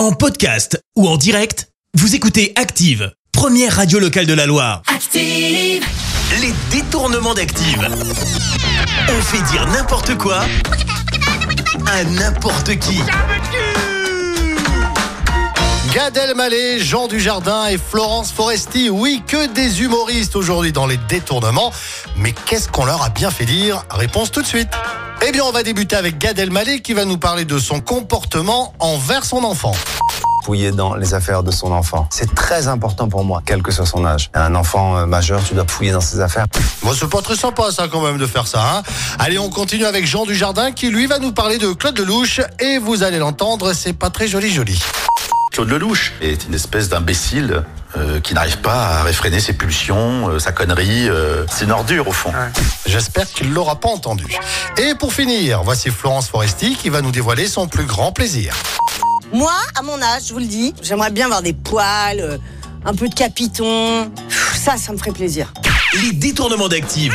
En podcast ou en direct, vous écoutez Active, première radio locale de la Loire. Active. Les détournements d'Active. On fait dire n'importe quoi à n'importe qui. Gad Elmaleh, Jean Dujardin et Florence Foresti. Oui, que des humoristes aujourd'hui dans les détournements. Mais qu'est-ce qu'on leur a bien fait dire? Réponse tout de suite. Eh bien, on va débuter avec Gad Elmaleh qui va nous parler de son comportement envers son enfant. fouiller dans les affaires de son enfant. C'est très important pour moi, quel que soit son âge. Un enfant euh, majeur, tu dois fouiller dans ses affaires. Bon, c'est pas très sympa ça quand même de faire ça. Hein Allez, on continue avec Jean Dujardin qui lui va nous parler de Claude Lelouch et vous allez l'entendre, c'est pas très joli joli. Claude Lelouch est une espèce d'imbécile euh, qui n'arrive pas à réfréner ses pulsions, euh, sa connerie. euh, c'est une ordure au fond. J'espère qu'il l'aura pas entendu. Et pour finir, voici Florence Foresti qui va nous dévoiler son plus grand plaisir. Moi, à mon âge, je vous le dis, j'aimerais bien avoir des poils, euh, un peu de capiton. Pff, Ça, ça me ferait plaisir. Les détournements d'Active.